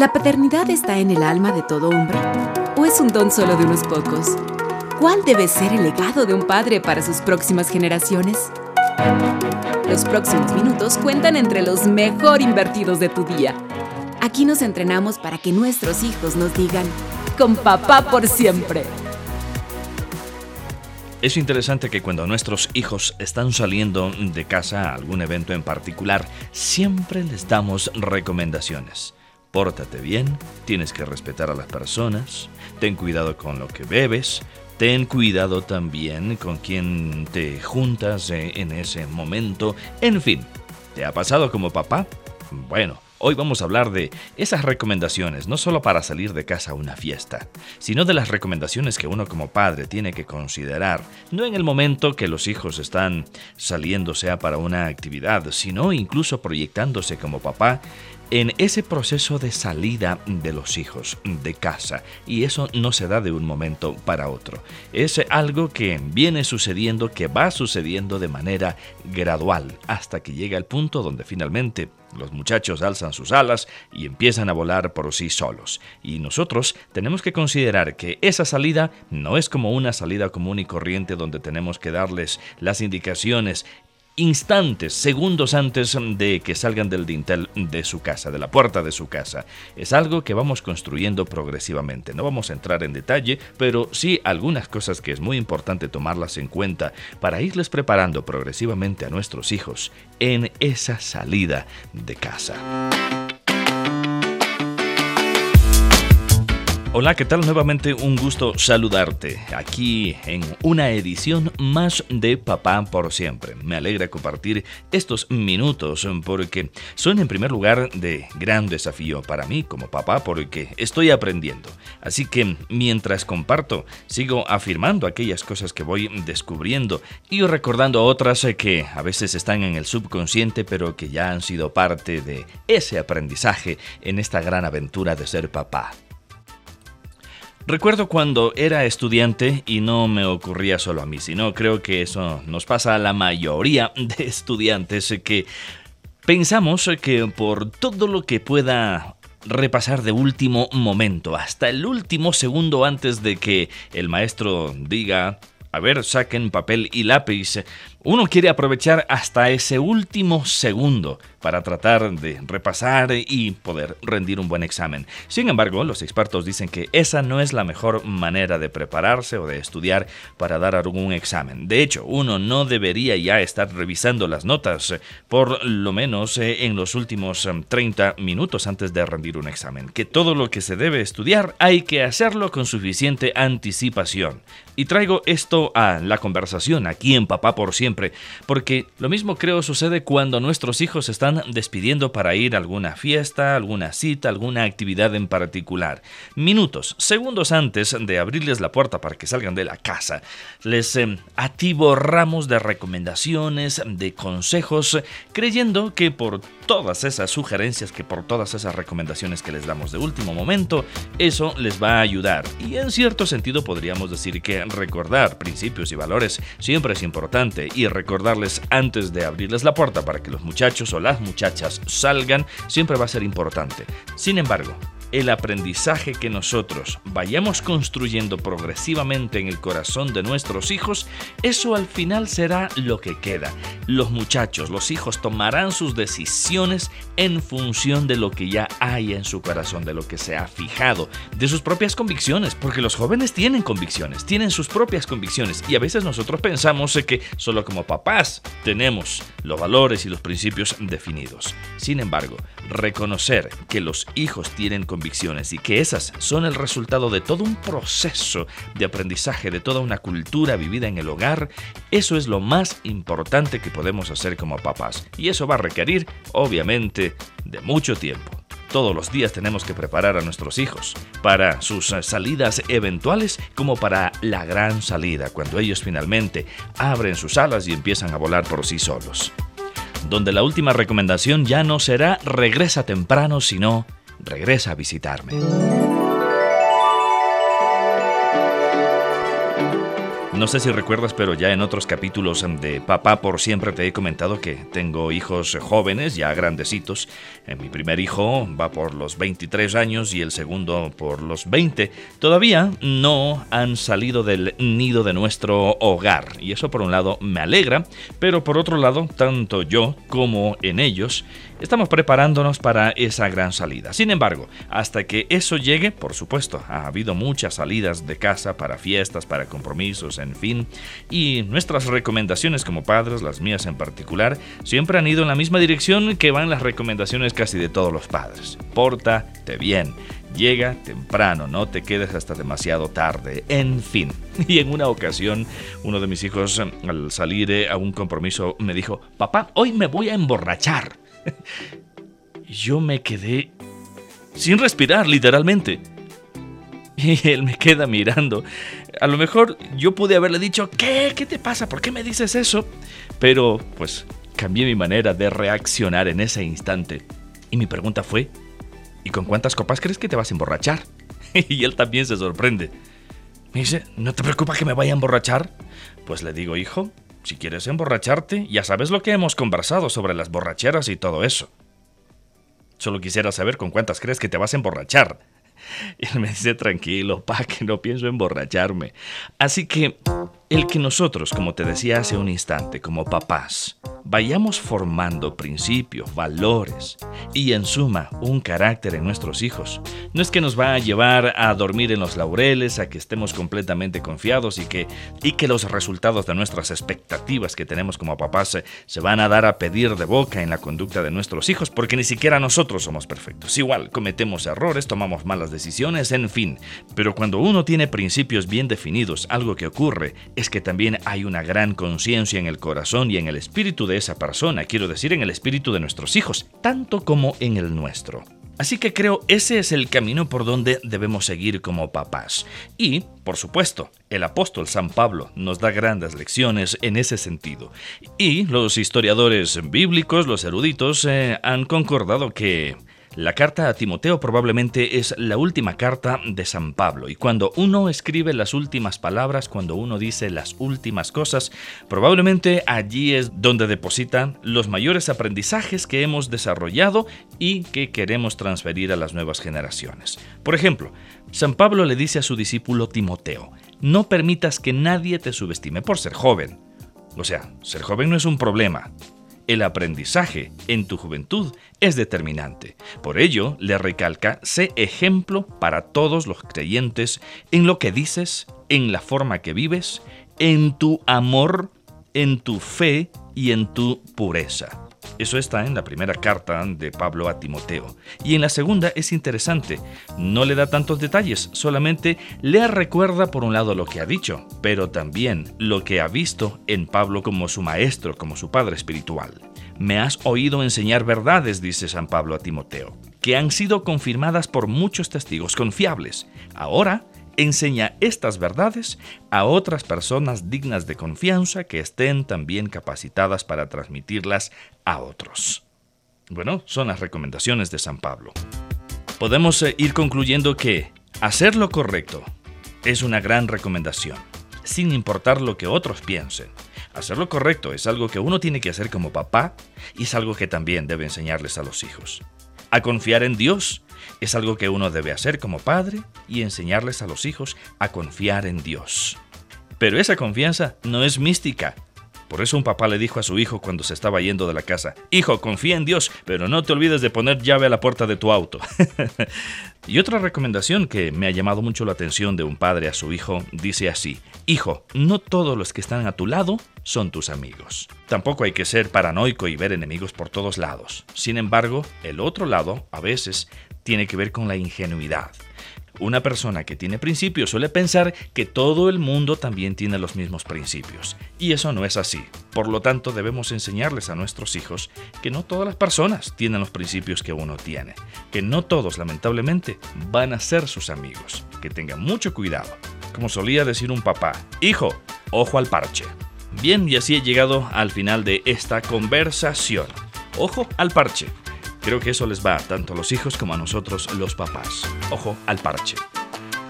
¿La paternidad está en el alma de todo hombre? ¿O es un don solo de unos pocos? ¿Cuál debe ser el legado de un padre para sus próximas generaciones? Los próximos minutos cuentan entre los mejor invertidos de tu día. Aquí nos entrenamos para que nuestros hijos nos digan, con papá por siempre. Es interesante que cuando nuestros hijos están saliendo de casa a algún evento en particular, siempre les damos recomendaciones. Pórtate bien, tienes que respetar a las personas, ten cuidado con lo que bebes, ten cuidado también con quien te juntas eh, en ese momento, en fin, ¿te ha pasado como papá? Bueno, Hoy vamos a hablar de esas recomendaciones, no solo para salir de casa a una fiesta, sino de las recomendaciones que uno como padre tiene que considerar, no en el momento que los hijos están saliendo sea para una actividad, sino incluso proyectándose como papá en ese proceso de salida de los hijos de casa y eso no se da de un momento para otro. Es algo que viene sucediendo, que va sucediendo de manera gradual hasta que llega el punto donde finalmente los muchachos alzan sus alas y empiezan a volar por sí solos. Y nosotros tenemos que considerar que esa salida no es como una salida común y corriente donde tenemos que darles las indicaciones instantes, segundos antes de que salgan del dintel de su casa, de la puerta de su casa. Es algo que vamos construyendo progresivamente. No vamos a entrar en detalle, pero sí algunas cosas que es muy importante tomarlas en cuenta para irles preparando progresivamente a nuestros hijos en esa salida de casa. Hola, ¿qué tal? Nuevamente un gusto saludarte aquí en una edición más de Papá por siempre. Me alegra compartir estos minutos porque son en primer lugar de gran desafío para mí como papá porque estoy aprendiendo. Así que mientras comparto, sigo afirmando aquellas cosas que voy descubriendo y recordando otras que a veces están en el subconsciente pero que ya han sido parte de ese aprendizaje en esta gran aventura de ser papá. Recuerdo cuando era estudiante y no me ocurría solo a mí, sino creo que eso nos pasa a la mayoría de estudiantes que pensamos que por todo lo que pueda repasar de último momento, hasta el último segundo antes de que el maestro diga, a ver, saquen papel y lápiz, uno quiere aprovechar hasta ese último segundo para tratar de repasar y poder rendir un buen examen. Sin embargo, los expertos dicen que esa no es la mejor manera de prepararse o de estudiar para dar algún examen. De hecho, uno no debería ya estar revisando las notas por lo menos eh, en los últimos 30 em, minutos antes de rendir un examen. Que todo lo que se debe estudiar hay que hacerlo con suficiente anticipación. Y traigo esto a la conversación aquí en Papá por Siempre porque lo mismo creo sucede cuando nuestros hijos están despidiendo para ir a alguna fiesta, alguna cita, alguna actividad en particular. Minutos, segundos antes de abrirles la puerta para que salgan de la casa, les eh, atiborramos de recomendaciones, de consejos, creyendo que por todas esas sugerencias, que por todas esas recomendaciones que les damos de último momento, eso les va a ayudar. Y en cierto sentido podríamos decir que recordar principios y valores siempre es importante y recordarles antes de abrirles la puerta para que los muchachos o las muchachas salgan siempre va a ser importante. Sin embargo, el aprendizaje que nosotros vayamos construyendo progresivamente en el corazón de nuestros hijos, eso al final será lo que queda. Los muchachos, los hijos tomarán sus decisiones en función de lo que ya hay en su corazón, de lo que se ha fijado, de sus propias convicciones, porque los jóvenes tienen convicciones, tienen sus propias convicciones y a veces nosotros pensamos que solo como papás tenemos los valores y los principios definidos. Sin embargo, reconocer que los hijos tienen convicciones convicciones y que esas son el resultado de todo un proceso de aprendizaje, de toda una cultura vivida en el hogar, eso es lo más importante que podemos hacer como papás. Y eso va a requerir, obviamente, de mucho tiempo. Todos los días tenemos que preparar a nuestros hijos para sus salidas eventuales como para la gran salida, cuando ellos finalmente abren sus alas y empiezan a volar por sí solos. Donde la última recomendación ya no será regresa temprano, sino regresa a visitarme. No sé si recuerdas, pero ya en otros capítulos de Papá por siempre te he comentado que tengo hijos jóvenes, ya grandecitos. Eh, mi primer hijo va por los 23 años y el segundo por los 20. Todavía no han salido del nido de nuestro hogar y eso por un lado me alegra, pero por otro lado, tanto yo como en ellos Estamos preparándonos para esa gran salida. Sin embargo, hasta que eso llegue, por supuesto, ha habido muchas salidas de casa para fiestas, para compromisos, en fin, y nuestras recomendaciones como padres, las mías en particular, siempre han ido en la misma dirección que van las recomendaciones casi de todos los padres. Pórtate bien. Llega temprano, no te quedes hasta demasiado tarde, en fin. Y en una ocasión, uno de mis hijos, al salir a un compromiso, me dijo, papá, hoy me voy a emborrachar. Yo me quedé sin respirar, literalmente. Y él me queda mirando. A lo mejor yo pude haberle dicho, ¿qué? ¿Qué te pasa? ¿Por qué me dices eso? Pero, pues, cambié mi manera de reaccionar en ese instante. Y mi pregunta fue, ¿y con cuántas copas crees que te vas a emborrachar? Y él también se sorprende. Me dice, ¿no te preocupa que me vaya a emborrachar? Pues le digo, hijo, si quieres emborracharte, ya sabes lo que hemos conversado sobre las borracheras y todo eso. Solo quisiera saber con cuántas crees que te vas a emborrachar. Y él me dice, tranquilo, pa, que no pienso emborracharme. Así que, el que nosotros, como te decía hace un instante, como papás, vayamos formando principios, valores y en suma un carácter en nuestros hijos. No es que nos va a llevar a dormir en los laureles, a que estemos completamente confiados y que, y que los resultados de nuestras expectativas que tenemos como papás se, se van a dar a pedir de boca en la conducta de nuestros hijos, porque ni siquiera nosotros somos perfectos. Igual, cometemos errores, tomamos malas decisiones, en fin. Pero cuando uno tiene principios bien definidos, algo que ocurre es que también hay una gran conciencia en el corazón y en el espíritu de esa persona, quiero decir en el espíritu de nuestros hijos, tanto como en el nuestro. Así que creo ese es el camino por donde debemos seguir como papás. Y, por supuesto, el apóstol San Pablo nos da grandes lecciones en ese sentido. Y los historiadores bíblicos, los eruditos, eh, han concordado que la carta a Timoteo probablemente es la última carta de San Pablo y cuando uno escribe las últimas palabras, cuando uno dice las últimas cosas, probablemente allí es donde depositan los mayores aprendizajes que hemos desarrollado y que queremos transferir a las nuevas generaciones. Por ejemplo, San Pablo le dice a su discípulo Timoteo, no permitas que nadie te subestime por ser joven. O sea, ser joven no es un problema, el aprendizaje en tu juventud es determinante. Por ello, le recalca, sé ejemplo para todos los creyentes en lo que dices, en la forma que vives, en tu amor, en tu fe y en tu pureza. Eso está en la primera carta de Pablo a Timoteo. Y en la segunda es interesante. No le da tantos detalles, solamente le recuerda por un lado lo que ha dicho, pero también lo que ha visto en Pablo como su maestro, como su padre espiritual. Me has oído enseñar verdades, dice San Pablo a Timoteo, que han sido confirmadas por muchos testigos confiables. Ahora enseña estas verdades a otras personas dignas de confianza que estén también capacitadas para transmitirlas a otros. Bueno, son las recomendaciones de San Pablo. Podemos eh, ir concluyendo que hacer lo correcto es una gran recomendación, sin importar lo que otros piensen. Hacer lo correcto es algo que uno tiene que hacer como papá y es algo que también debe enseñarles a los hijos. A confiar en Dios es algo que uno debe hacer como padre y enseñarles a los hijos a confiar en Dios. Pero esa confianza no es mística. Por eso un papá le dijo a su hijo cuando se estaba yendo de la casa, Hijo, confía en Dios, pero no te olvides de poner llave a la puerta de tu auto. y otra recomendación que me ha llamado mucho la atención de un padre a su hijo dice así, Hijo, no todos los que están a tu lado son tus amigos. Tampoco hay que ser paranoico y ver enemigos por todos lados. Sin embargo, el otro lado, a veces, tiene que ver con la ingenuidad. Una persona que tiene principios suele pensar que todo el mundo también tiene los mismos principios. Y eso no es así. Por lo tanto, debemos enseñarles a nuestros hijos que no todas las personas tienen los principios que uno tiene. Que no todos, lamentablemente, van a ser sus amigos. Que tengan mucho cuidado. Como solía decir un papá, hijo, ojo al parche. Bien, y así he llegado al final de esta conversación. Ojo al parche. Creo que eso les va tanto a los hijos como a nosotros los papás. Ojo al parche.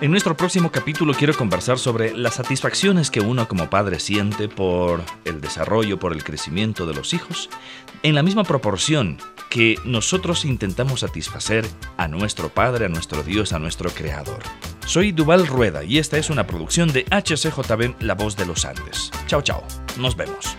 En nuestro próximo capítulo quiero conversar sobre las satisfacciones que uno como padre siente por el desarrollo, por el crecimiento de los hijos, en la misma proporción que nosotros intentamos satisfacer a nuestro Padre, a nuestro Dios, a nuestro Creador. Soy Duval Rueda y esta es una producción de HCJB La Voz de los Andes. Chao, chao. Nos vemos.